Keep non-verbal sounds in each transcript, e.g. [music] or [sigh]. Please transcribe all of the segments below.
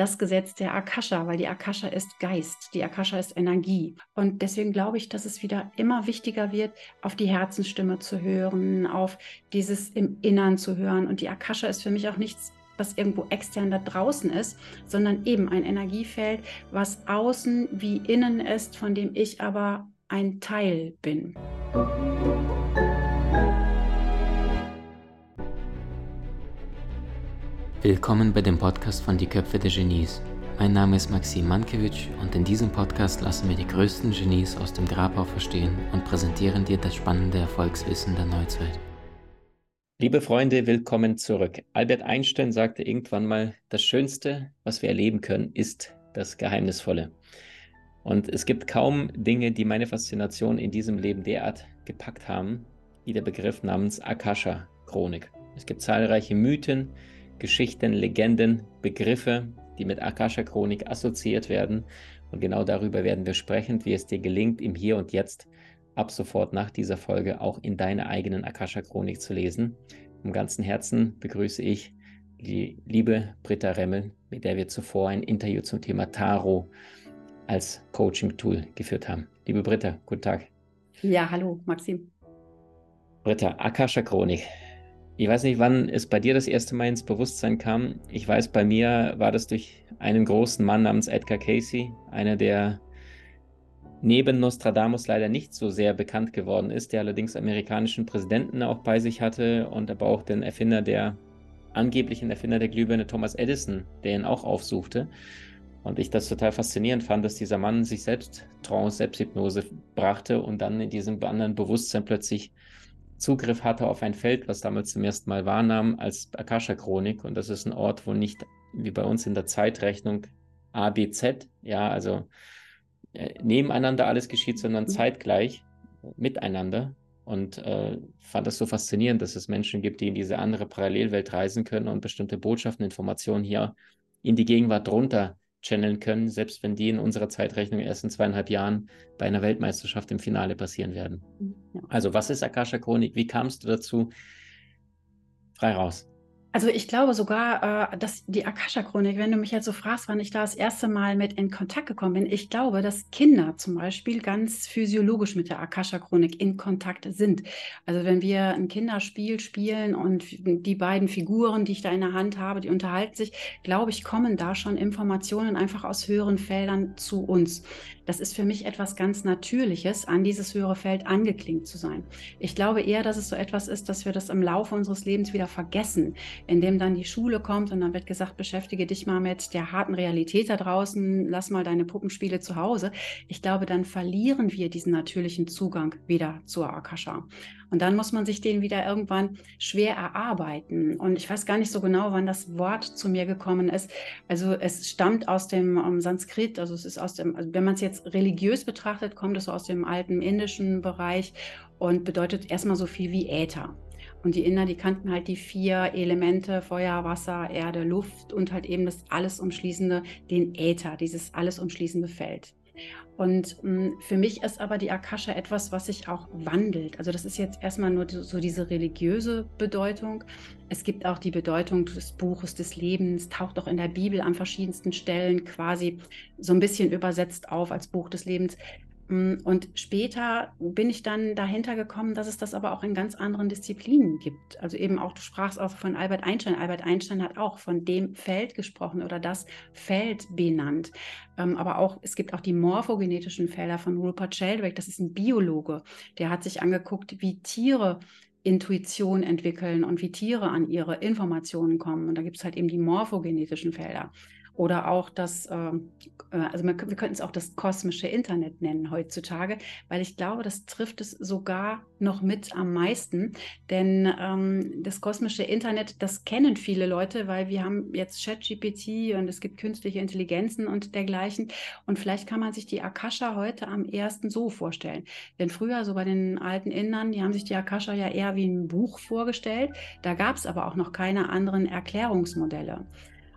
das Gesetz der Akasha, weil die Akasha ist Geist, die Akasha ist Energie. Und deswegen glaube ich, dass es wieder immer wichtiger wird, auf die Herzensstimme zu hören, auf dieses im Innern zu hören. Und die Akasha ist für mich auch nichts was irgendwo extern da draußen ist, sondern eben ein Energiefeld, was außen wie innen ist, von dem ich aber ein Teil bin. Willkommen bei dem Podcast von Die Köpfe der Genies. Mein Name ist Maxim Mankewitsch und in diesem Podcast lassen wir die größten Genies aus dem Grabau verstehen und präsentieren dir das spannende Erfolgswissen der Neuzeit. Liebe Freunde, willkommen zurück. Albert Einstein sagte irgendwann mal, das Schönste, was wir erleben können, ist das Geheimnisvolle. Und es gibt kaum Dinge, die meine Faszination in diesem Leben derart gepackt haben, wie der Begriff namens Akasha-Chronik. Es gibt zahlreiche Mythen, Geschichten, Legenden, Begriffe, die mit Akasha-Chronik assoziiert werden. Und genau darüber werden wir sprechen, wie es dir gelingt, im Hier und Jetzt ab sofort nach dieser Folge auch in deiner eigenen Akasha-Chronik zu lesen. Im ganzen Herzen begrüße ich die liebe Britta Remmel, mit der wir zuvor ein Interview zum Thema Tarot als Coaching-Tool geführt haben. Liebe Britta, guten Tag. Ja, hallo, Maxim. Britta, Akasha-Chronik. Ich weiß nicht, wann es bei dir das erste Mal ins Bewusstsein kam. Ich weiß, bei mir war das durch einen großen Mann namens Edgar Casey, einer der neben Nostradamus leider nicht so sehr bekannt geworden ist, der allerdings amerikanischen Präsidenten auch bei sich hatte und aber auch den Erfinder der angeblichen Erfinder der Glühbirne Thomas Edison, der ihn auch aufsuchte. Und ich das total faszinierend fand, dass dieser Mann sich selbst Trance, Selbsthypnose brachte und dann in diesem anderen Bewusstsein plötzlich Zugriff hatte auf ein Feld, was damals zum ersten Mal wahrnahm als Akasha-Chronik. Und das ist ein Ort, wo nicht wie bei uns in der Zeitrechnung A, B, Z, ja, also äh, nebeneinander alles geschieht, sondern mhm. zeitgleich miteinander. Und äh, fand das so faszinierend, dass es Menschen gibt, die in diese andere Parallelwelt reisen können und bestimmte Botschaften, Informationen hier in die Gegenwart drunter channeln können, selbst wenn die in unserer Zeitrechnung erst in zweieinhalb Jahren bei einer Weltmeisterschaft im Finale passieren werden. Mhm, ja. Also, was ist Akasha Chronik? Wie kamst du dazu? Frei raus. Also ich glaube sogar, äh, dass die Akasha-Chronik, wenn du mich jetzt so fragst, wann ich da das erste Mal mit in Kontakt gekommen bin, ich glaube, dass Kinder zum Beispiel ganz physiologisch mit der Akasha-Chronik in Kontakt sind. Also wenn wir ein Kinderspiel spielen und die beiden Figuren, die ich da in der Hand habe, die unterhalten sich, glaube ich, kommen da schon Informationen einfach aus höheren Feldern zu uns. Das ist für mich etwas ganz Natürliches, an dieses höhere Feld angeklingt zu sein. Ich glaube eher, dass es so etwas ist, dass wir das im Laufe unseres Lebens wieder vergessen, indem dann die Schule kommt und dann wird gesagt, beschäftige dich mal mit der harten Realität da draußen, lass mal deine Puppenspiele zu Hause. Ich glaube, dann verlieren wir diesen natürlichen Zugang wieder zur Akasha. Und dann muss man sich den wieder irgendwann schwer erarbeiten. Und ich weiß gar nicht so genau, wann das Wort zu mir gekommen ist. Also es stammt aus dem um, ähm, Sanskrit, also es ist aus dem, also wenn man es jetzt religiös betrachtet, kommt es aus dem alten indischen Bereich und bedeutet erstmal so viel wie Äther. Und die Inder, die kannten halt die vier Elemente, Feuer, Wasser, Erde, Luft und halt eben das alles umschließende, den Äther, dieses alles umschließende Feld. Und mh, hm, für mich ist aber die Akasha etwas, was sich auch wandelt. Also das ist jetzt erstmal nur so diese religiöse Bedeutung. Es gibt auch die Bedeutung des Buches des Lebens, taucht auch in der Bibel an verschiedensten Stellen quasi so ein bisschen übersetzt auf als Buch des Lebens. Mm, und später bin ich dann dahinter gekommen, dass es das aber auch in ganz anderen Disziplinen gibt. Also eben auch, du sprachst auch von Albert Einstein. Albert Einstein hat auch von dem Feld gesprochen oder das Feld benannt. Ähm, aber auch, es gibt auch die morphogenetischen Felder von Rupert Sheldrake. Das ist ein Biologe. Der hat sich angeguckt, wie Tiere Intuition entwickeln und wie Tiere an ihre Informationen kommen. Und da gibt es halt eben die morphogenetischen Felder. Oder auch das, ähm, äh, also wir könnten es auch das kosmische Internet nennen heutzutage, weil ich glaube, das trifft es sogar noch mit am meisten. Denn ähm, das kosmische Internet, das kennen viele Leute, weil wir haben jetzt ChatGPT und es gibt künstliche Intelligenzen und dergleichen. Und vielleicht kann man sich die Akasha heute am ersten so vorstellen. Denn früher, so bei den alten Indern, die haben sich die Akasha ja eher wie ein Buch vorgestellt. Da gab es aber auch noch keine anderen Erklärungsmodelle.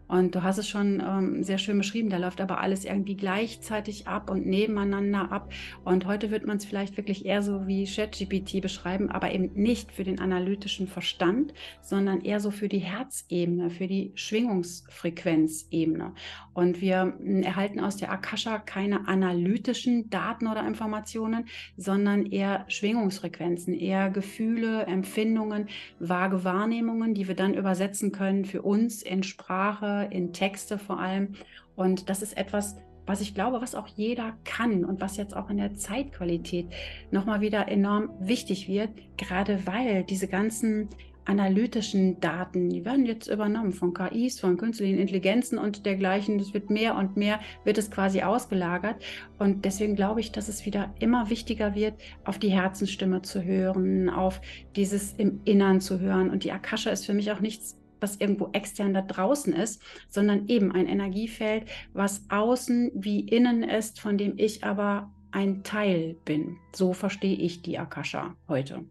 Und du hast es schon ähm, sehr schön beschrieben, da läuft aber alles irgendwie gleichzeitig ab und nebeneinander ab. Und heute wird man es vielleicht wirklich eher so wie ChatGPT beschreiben, aber eben nicht für den analytischen Verstand, sondern eher so für die Herzebene, für die Schwingungsfrequenzebene. Und wir hm, erhalten aus der Akasha keine analytischen Daten oder Informationen, sondern eher Schwingungsfrequenzen, eher Gefühle, Empfindungen, vage Wahrnehmungen, die wir dann übersetzen können für uns in Sprache, in Texte vor allem. Und das ist etwas, was ich glaube, was auch jeder kann und was jetzt auch in der Zeitqualität nochmal wieder enorm wichtig wird, gerade weil diese ganzen analytischen Daten, die werden jetzt übernommen von KIs, von künstlichen Intelligenzen und dergleichen. Es wird mehr und mehr, wird es quasi ausgelagert. Und deswegen glaube ich, dass es wieder immer wichtiger wird, auf die Herzensstimme zu hören, auf dieses im Innern zu hören. Und die Akasha ist für mich auch nichts was irgendwo extern da draußen ist, sondern eben ein Energiefeld, was außen wie innen ist, von dem ich aber ein Teil bin. So verstehe ich die Akasha heute.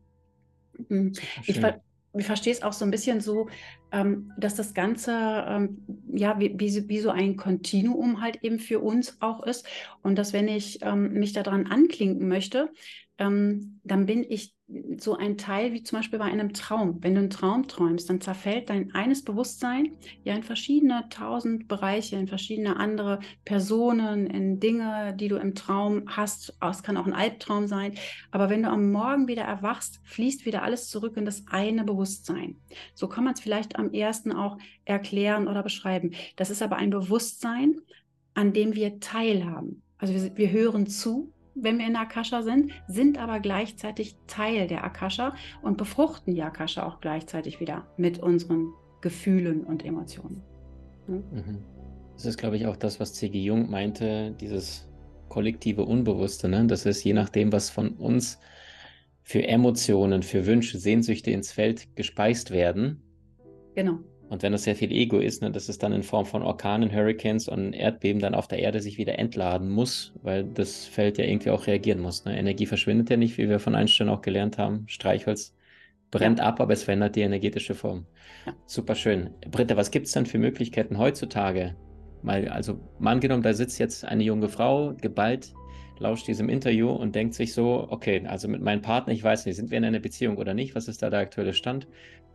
Hm. Ich, ver ich verstehe es auch so ein bisschen so, ähm, dass das Ganze ähm, ja wie, wie, wie, so ein Kontinuum halt eben für uns auch ist und dass wenn ich ähm, mich daran anklinken möchte, ähm, dann bin ich so ein Teil wie zum Beispiel bei einem Traum. Wenn du einen Traum träumst, dann zerfällt dein eines Bewusstsein ja in verschiedene tausend Bereiche, in verschiedene andere Personen, in Dinge, die du im Traum hast. Es kann auch ein Albtraum sein. Aber wenn du am Morgen wieder erwachst, fließt wieder alles zurück in das eine Bewusstsein. So kann man es vielleicht am ersten auch erklären oder beschreiben. Das ist aber ein Bewusstsein, an dem wir teilhaben. Also wir, wir hören zu, wenn wir in der Akasha sind, sind aber gleichzeitig Teil der Akasha und befruchten die Akasha auch gleichzeitig wieder mit unseren Gefühlen und Emotionen. Hm? Mhm. Das ist, glaube ich, auch das, was C.G. Jung meinte, dieses kollektive Unbewusste. Ne? Das ist je nachdem, was von uns für Emotionen, für Wünsche, Sehnsüchte ins Feld gespeist werden. Genau. Und wenn das sehr viel Ego ist, ne, dass es dann in Form von Orkanen, Hurricanes und Erdbeben dann auf der Erde sich wieder entladen muss, weil das Feld ja irgendwie auch reagieren muss. Ne? Energie verschwindet ja nicht, wie wir von Einstein auch gelernt haben. Streichholz brennt ab, aber es verändert die energetische Form. Ja. Super schön. Britta, was gibt es denn für Möglichkeiten heutzutage? Mal, also mal angenommen, da sitzt jetzt eine junge Frau, geballt, lauscht diesem Interview und denkt sich so, okay, also mit meinem Partner, ich weiß nicht, sind wir in einer Beziehung oder nicht? Was ist da der aktuelle Stand?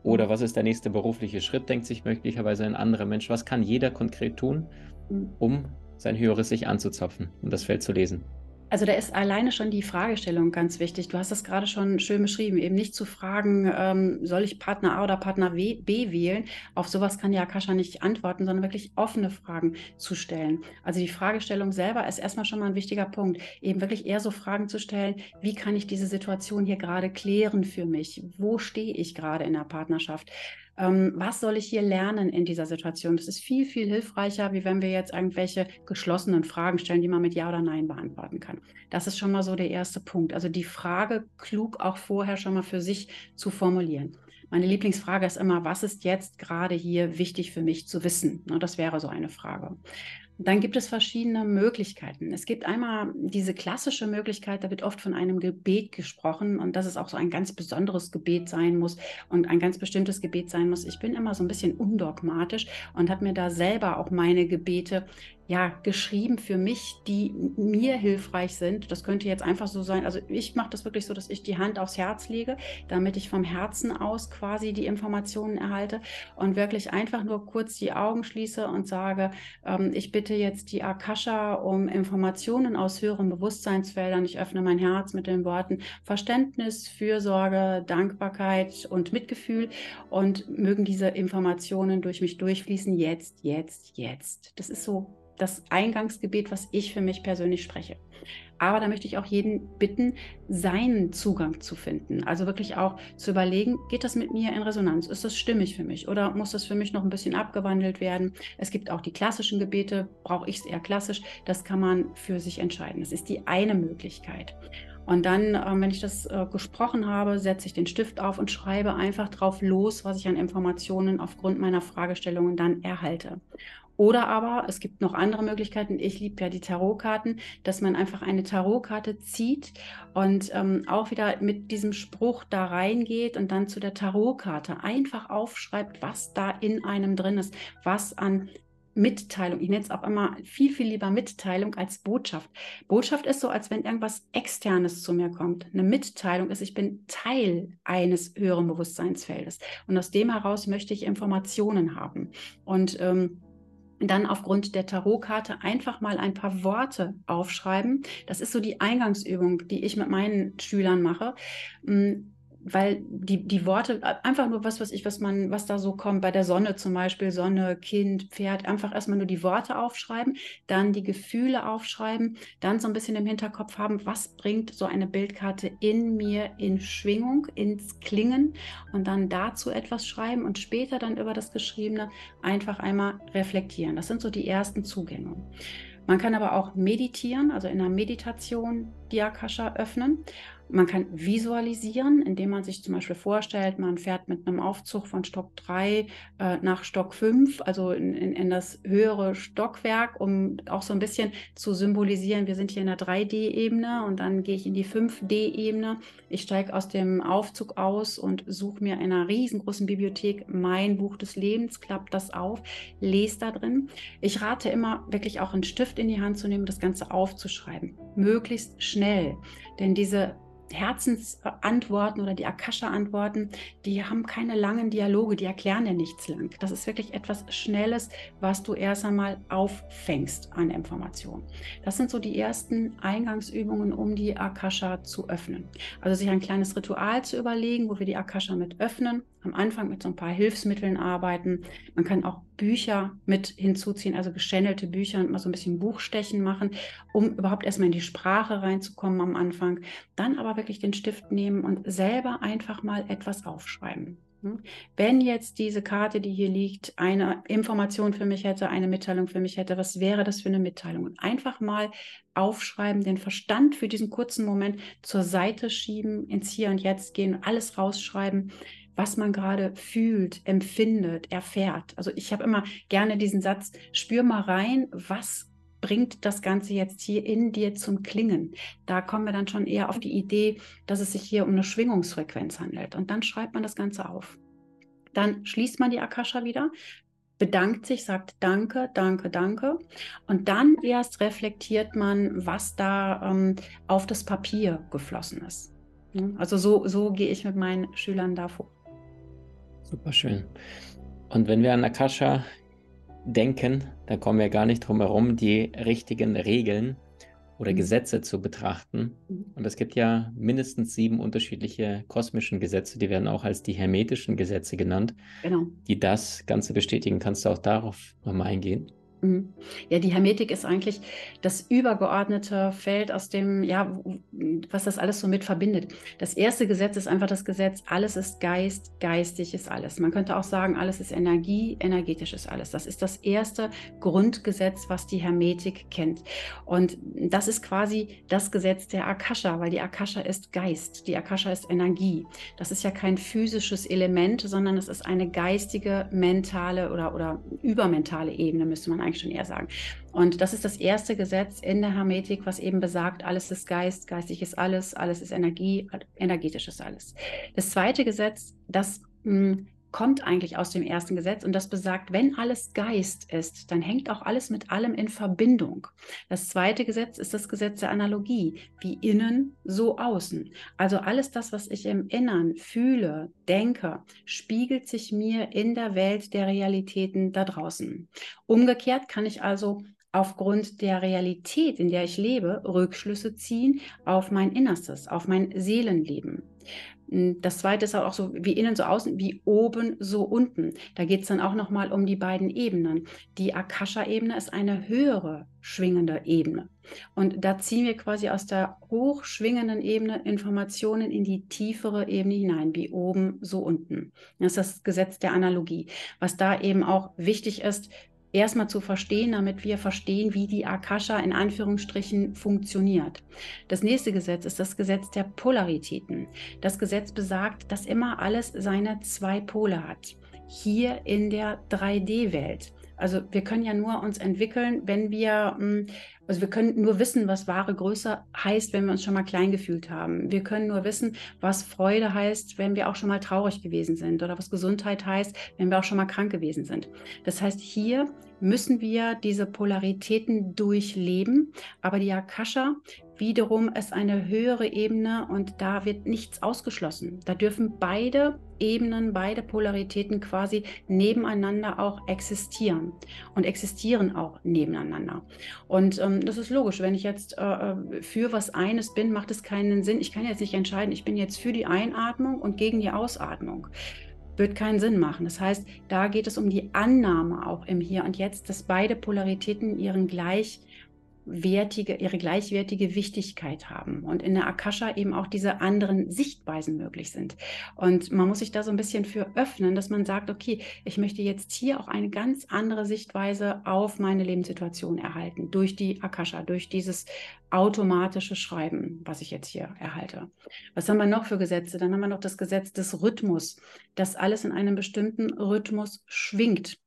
Oder was ist der nächste berufliche Schritt, denkt sich möglicherweise ein anderer Mensch. Was kann jeder konkret tun, mhm. um sein Höheres sich anzuzapfen und das Feld zu lesen? Also da ist alleine schon die Fragestellung ganz wichtig. Du hast das gerade schon schön beschrieben, eben nicht zu fragen, ähm, soll ich Partner A oder Partner B wählen? Auf sowas kann die Akasha nicht antworten, sondern wirklich offene Fragen zu stellen. Also die Fragestellung selber ist erstmal schon mal ein wichtiger Punkt. Eben wirklich eher so Fragen zu stellen, wie kann ich diese Situation hier gerade klären für mich? Wo stehe ich gerade in der Partnerschaft? Ähm, was soll ich hier lernen in dieser Situation? Das ist viel, viel hilfreicher, wie wenn wir jetzt irgendwelche geschlossenen Fragen stellen, die man mit Ja oder Nein beantworten kann. Das ist schon mal so der erste Punkt. Also die Frage klug auch vorher schon mal für sich zu formulieren. Meine Lieblingsfrage ist immer, was ist jetzt gerade hier wichtig für mich zu wissen? Das wäre so eine Frage. Dann gibt es verschiedene Möglichkeiten. Es gibt einmal diese klassische Möglichkeit, da wird oft von einem Gebet gesprochen und dass es auch so ein ganz besonderes Gebet sein muss und ein ganz bestimmtes Gebet sein muss. Ich bin immer so ein bisschen undogmatisch und habe mir da selber auch meine Gebete ja, geschrieben für mich, die mir hilfreich sind. Das könnte jetzt einfach so sein. Also ich mache das wirklich so, dass ich die Hand aufs Herz lege, damit ich vom Herzen aus quasi die Informationen erhalte und wirklich einfach nur kurz die Augen schließe und sage, ähm, ich bitte jetzt die Akasha um Informationen aus höheren Bewusstseinsfeldern. Ich öffne mein Herz mit den Worten Verständnis, Fürsorge, Dankbarkeit und Mitgefühl und mögen diese Informationen durch mich durchfließen. Jetzt, jetzt, jetzt. Das ist so das Eingangsgebet, was ich für mich persönlich spreche. Aber da möchte ich auch jeden bitten, seinen Zugang zu finden. Also wirklich auch zu überlegen, geht das mit mir in Resonanz? Ist das stimmig für mich? Oder muss das für mich noch ein bisschen abgewandelt werden? Es gibt auch die klassischen Gebete, brauche ich es eher klassisch? Das kann man für sich entscheiden. Das ist die eine Möglichkeit. Und dann, äh, wenn ich das äh, gesprochen habe, setze ich den Stift auf und schreibe einfach drauf los, was ich an Informationen aufgrund meiner Fragestellungen dann erhalte. Oder aber es gibt noch andere Möglichkeiten. Ich liebe ja die Tarotkarten, dass man einfach eine Tarotkarte zieht und ähm, auch wieder mit diesem Spruch da reingeht und dann zu der Tarotkarte einfach aufschreibt, was da in einem drin ist, was an Mitteilung. Ich nenne es auch immer viel, viel lieber Mitteilung als Botschaft. Botschaft ist so, als wenn irgendwas Externes zu mir kommt. Eine Mitteilung ist, ich bin Teil eines höheren Bewusstseinsfeldes. Und aus dem heraus möchte ich Informationen haben. Und ähm, dann aufgrund der Tarotkarte einfach mal ein paar Worte aufschreiben. Das ist so die Eingangsübung, die ich mit meinen Schülern mache. Weil die, die Worte, einfach nur was, was ich, was man, was da so kommt, bei der Sonne zum Beispiel, Sonne, Kind, Pferd, einfach erstmal nur die Worte aufschreiben, dann die Gefühle aufschreiben, dann so ein bisschen im Hinterkopf haben, was bringt so eine Bildkarte in mir in Schwingung, ins Klingen und dann dazu etwas schreiben und später dann über das Geschriebene einfach einmal reflektieren. Das sind so die ersten Zugänge. Man kann aber auch meditieren, also in einer Meditation die Akasha öffnen. Man kann visualisieren, indem man sich zum Beispiel vorstellt, man fährt mit einem Aufzug von Stock 3 äh, nach Stock 5, also in, in, in, das höhere Stockwerk, um auch so ein bisschen zu symbolisieren, wir sind hier in der 3D-Ebene und dann gehe ich in die 5D-Ebene. Ich steige aus dem Aufzug aus und suche mir in einer riesengroßen Bibliothek mein Buch des Lebens, klappt das auf, lese da drin. Ich rate immer, wirklich auch einen Stift in die Hand zu nehmen, das Ganze aufzuschreiben, möglichst schnell. Denn diese Herzensantworten oder die Akasha-Antworten, die haben keine langen Dialoge, die erklären dir nichts lang. Das ist wirklich etwas Schnelles, was du erst einmal auffängst an Informationen. Das sind so die ersten Eingangsübungen, um die Akasha zu öffnen. Also sich ein kleines Ritual zu überlegen, wo wir die Akasha mit öffnen am Anfang mit so ein paar Hilfsmitteln arbeiten. Man kann auch Bücher mit hinzuziehen, also geschändelte Bücher und mal so ein bisschen Buchstechen machen, um überhaupt erstmal in die Sprache reinzukommen am Anfang. Dann aber wirklich den Stift nehmen und selber einfach mal etwas aufschreiben. Hm? Wenn jetzt diese Karte, die hier liegt, eine Information für mich hätte, eine Mitteilung für mich hätte, was wäre das für eine Mitteilung? Und einfach mal aufschreiben, den Verstand für diesen kurzen Moment zur Seite schieben, ins Hier und Jetzt gehen, alles rausschreiben was man gerade fühlt, empfindet, erfährt. Also ich habe immer gerne diesen Satz, spür mal rein, was bringt das Ganze jetzt hier in dir zum Klingen. Da kommen wir dann schon eher auf die Idee, dass es sich hier um eine Schwingungsfrequenz handelt. Und dann schreibt man das Ganze auf. Dann schließt man die Akasha wieder, bedankt sich, sagt Danke, danke, danke. Und dann erst reflektiert man, was da ähm, auf das Papier geflossen ist. Also so, so gehe ich mit meinen Schülern da vor. Super schön. Und wenn wir an Akasha denken, dann kommen wir gar nicht drum herum, die richtigen Regeln oder mhm. Gesetze zu betrachten. Mhm. Und es gibt ja mindestens sieben unterschiedliche kosmischen Gesetze, die werden auch als die hermetischen Gesetze genannt, genau. die das Ganze bestätigen. Kannst du auch darauf nochmal eingehen? Mhm. Ja, die Hermetik ist eigentlich das übergeordnete Feld, aus dem, ja, was das alles so mit verbindet. Das erste Gesetz ist einfach das Gesetz, alles ist Geist, geistig ist alles. Man könnte auch sagen, alles ist Energie, energetisch ist alles. Das ist das erste Grundgesetz, was die Hermetik kennt. Und das ist quasi das Gesetz der Akasha, weil die Akasha ist Geist, die Akasha ist Energie. Das ist ja kein physisches Element, sondern es ist eine geistige, mentale oder, oder übermentale Ebene, müsste man eigentlich schon eher sagen. Und das ist das erste Gesetz in der Hermetik, was eben besagt, alles ist Geist, geistig ist alles, alles ist Energie, energetisch ist alles. Das zweite Gesetz, das hm, kommt eigentlich aus dem ersten Gesetz und das besagt, wenn alles Geist ist, dann hängt auch alles mit allem in Verbindung. Das zweite Gesetz ist das Gesetz der Analogie, wie innen, so außen. Also alles das, was ich im Innern fühle, denke, spiegelt sich mir in der Welt der Realitäten da draußen. Umgekehrt kann ich also aufgrund der Realität, in der ich lebe, Rückschlüsse ziehen auf mein Innerstes, auf mein Seelenleben. Hm, das zweite ist auch so wie innen so außen, wie oben so unten. Da geht es dann auch nochmal um die beiden Ebenen. Die Akasha-Ebene ist eine höhere schwingende Ebene. Und da ziehen wir quasi aus der hochschwingenden Ebene Informationen in die tiefere Ebene hinein, wie oben so unten. Das ist das Gesetz der Analogie. Was da eben auch wichtig ist, erstmal zu verstehen, damit wir verstehen, wie die Akasha in Anführungsstrichen funktioniert. Das nächste Gesetz ist das Gesetz der Polaritäten. Das Gesetz besagt, dass immer alles seine zwei Pole hat. Hier in der 3D-Welt Also wir können ja nur uns entwickeln, wenn wir, hm, also wir können nur wissen, was wahre Größe heißt, wenn wir uns schon mal klein gefühlt haben. Wir können nur wissen, was Freude heißt, wenn wir auch schon mal traurig gewesen sind oder was Gesundheit heißt, wenn wir auch schon mal krank gewesen sind. Das heißt, hier müssen wir diese Polaritäten durchleben, aber die Akasha wiederum ist eine höhere Ebene und da wird nichts ausgeschlossen. Da dürfen beide Ebenen, beide Polaritäten quasi nebeneinander auch existieren und existieren auch nebeneinander. Und ähm, das ist logisch, wenn ich jetzt äh, äh, für was eines bin, macht es keinen Sinn. Ich kann jetzt nicht entscheiden, ich bin jetzt für die Einatmung und gegen die Ausatmung wird keinen Sinn machen. Das heißt, da geht es um die Annahme auch im Hier und Jetzt, dass beide Polaritäten ihren gleich wertige, ihre gleichwertige Wichtigkeit haben und in der Akasha eben auch diese anderen Sichtweisen möglich sind. Und man muss sich da so ein bisschen für öffnen, dass man sagt, okay, ich möchte jetzt hier auch eine ganz andere Sichtweise auf meine Lebenssituation erhalten, durch die Akasha, durch dieses automatische Schreiben, was ich jetzt hier erhalte. Was haben wir noch für Gesetze? Dann haben wir noch das Gesetz des Rhythmus, dass alles in einem bestimmten Rhythmus schwingt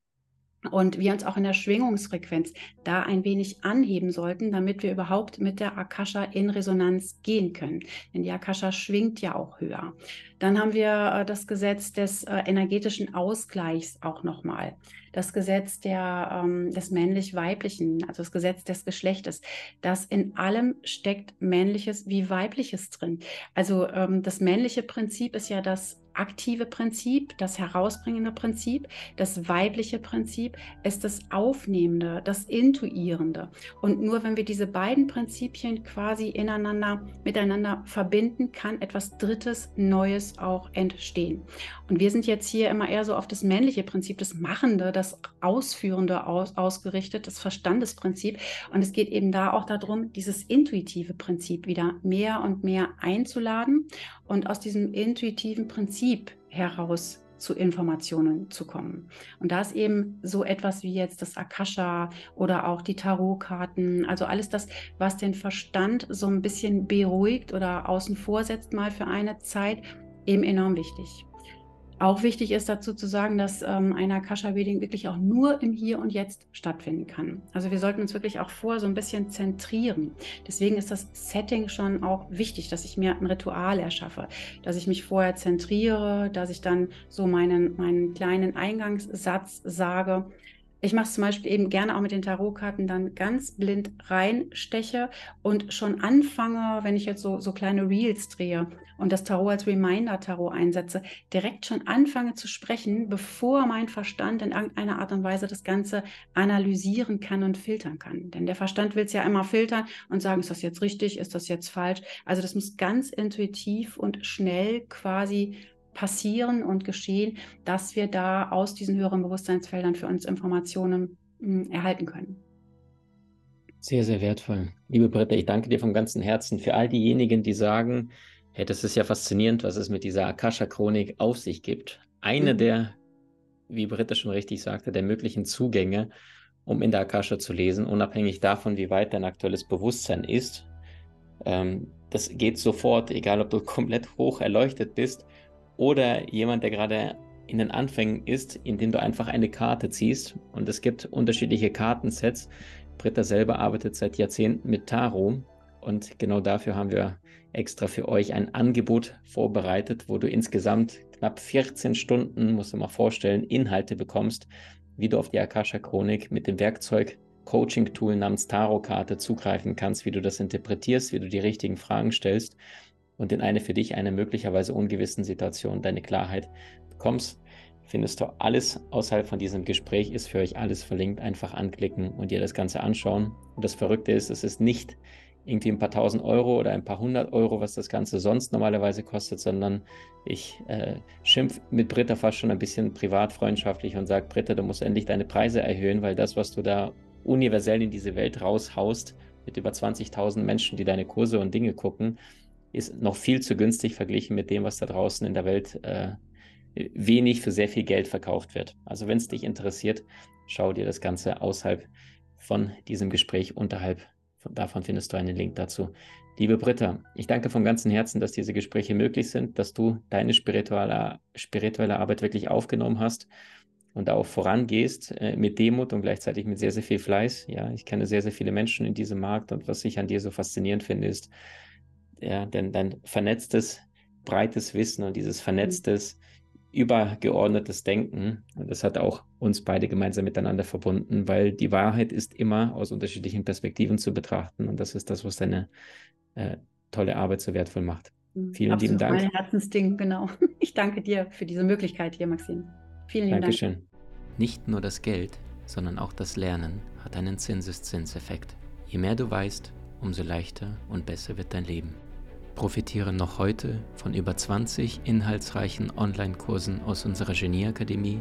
und wir uns auch in der Schwingungsfrequenz da ein wenig anheben sollten, damit wir überhaupt mit der Akasha in Resonanz gehen können. Denn die Akasha schwingt ja auch höher. Dann haben wir äh, das Gesetz des äh, energetischen Ausgleichs auch nochmal. Das Gesetz der, ähm, des männlich-weiblichen, also das Gesetz des Geschlechtes. Das in allem steckt männliches wie weibliches drin. Also ähm, das männliche Prinzip ist ja das aktive Prinzip, das herausbringende Prinzip, das weibliche Prinzip ist das Aufnehmende, das Intuierende. Und nur wenn wir diese beiden Prinzipien quasi ineinander, miteinander verbinden, kann etwas Drittes, Neues auch entstehen. Und wir sind jetzt hier immer eher so auf das männliche Prinzip, das Machende, das Ausführende aus, ausgerichtet, das Verstandesprinzip. Und es geht eben da auch darum, dieses intuitive Prinzip wieder mehr und mehr einzuladen und aus diesem intuitiven Prinzip heraus zu Informationen zu kommen. Und da ist eben so etwas wie jetzt das Akasha oder auch die Tarotkarten, also alles das, was den Verstand so ein bisschen beruhigt oder außen vor setzt mal für eine Zeit, eben enorm wichtig. Auch wichtig ist dazu zu sagen, dass ähm, ein Akasha-Reading wirklich auch nur im Hier und Jetzt stattfinden kann. Also wir sollten uns wirklich auch vorher so ein bisschen zentrieren. Deswegen ist das Setting schon auch wichtig, dass ich mir ein Ritual erschaffe, dass ich mich vorher zentriere, dass ich dann so meinen, meinen kleinen Eingangssatz sage ich mache es zum Beispiel eben gerne auch mit den Tarotkarten dann ganz blind reinsteche und schon anfange, wenn ich jetzt so, so kleine Reels drehe und das Tarot als Reminder-Tarot einsetze, direkt schon anfange zu sprechen, bevor mein Verstand in irgendeiner Art und Weise das Ganze analysieren kann und filtern kann. Denn der Verstand will es ja immer filtern und sagen, ist das jetzt richtig, ist das jetzt falsch. Also das muss ganz intuitiv und schnell quasi passieren und geschehen, dass wir da aus diesen höheren Bewusstseinsfeldern für uns Informationen mh, hm, erhalten können. Sehr, sehr wertvoll. Liebe Britta, ich danke dir vom ganzen Herzen für all diejenigen, die sagen, hey, das ist ja faszinierend, was es mit dieser Akasha-Chronik auf sich gibt. Eine mhm. der, wie Britta schon richtig sagte, der möglichen Zugänge, um in der Akasha zu lesen, unabhängig davon, wie weit dein aktuelles Bewusstsein ist. Ähm, das geht sofort, egal ob du [laughs] komplett hoch erleuchtet bist oder jemand, der gerade in den Anfängen ist, indem du einfach eine Karte ziehst. Und es gibt unterschiedliche Kartensets. Britta selber arbeitet seit Jahrzehnten mit Tarot und genau dafür haben wir extra für euch ein Angebot vorbereitet, wo du insgesamt knapp 14 Stunden, musst du mal vorstellen, Inhalte bekommst, wie du auf die Akasha Chronik mit dem Werkzeug Coaching-Tool namens Tarot-Karte zugreifen kannst, wie du das interpretierst, wie du die richtigen Fragen stellst und in eine für dich eine möglicherweise ungewissen Situation deine Klarheit bekommst, findest du alles außerhalb von diesem Gespräch, ist für euch alles verlinkt. Einfach anklicken und dir das Ganze anschauen. Und das Verrückte ist, es ist nicht irgendwie ein paar tausend Euro oder ein paar hundert Euro, was das Ganze sonst normalerweise kostet, sondern ich äh, schimpf mit Britta fast schon ein bisschen privat freundschaftlich und sage, Britta, du musst endlich deine Preise erhöhen, weil das, was du da universell in diese Welt raushaust, mit über 20.000 Menschen, die deine Kurse und Dinge gucken, ist noch viel zu günstig verglichen mit dem, was da draußen in der Welt äh, wenig für sehr viel Geld verkauft wird. Also wenn es dich interessiert, schau dir das Ganze außerhalb von diesem Gespräch unterhalb. Davon findest du einen Link dazu. Liebe Britta, ich danke von ganzem Herzen, dass diese Gespräche möglich sind, dass du deine spirituelle, spirituelle Arbeit wirklich aufgenommen hast und da auch vorangehst äh, mit Demut und gleichzeitig mit sehr, sehr viel Fleiß. Ja, ich kenne sehr, sehr viele Menschen in diesem Markt und was ich an dir so faszinierend finde, ist, ja, denn dein vernetztes, breites Wissen und dieses vernetztes, übergeordnetes Denken. Und das hat auch uns beide gemeinsam miteinander verbunden, weil die Wahrheit ist immer aus unterschiedlichen Perspektiven zu betrachten. Und das ist das, was deine äh, tolle Arbeit so wertvoll macht. Mhm. Vielen Absolut lieben Dank. Mein Herzensding, genau. [laughs] Ich danke dir für diese Möglichkeit hier, Maxim. Vielen lieben Dankeschön. Dank. Nicht nur das Geld, sondern auch das Lernen hat einen Zinseszinseffekt. Je mehr du weißt, umso leichter und besser wird dein Leben. Profitiere noch heute von über 20 inhaltsreichen Online-Kursen aus unserer Genieakademie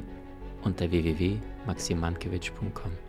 unter www.maximankiewicz.com.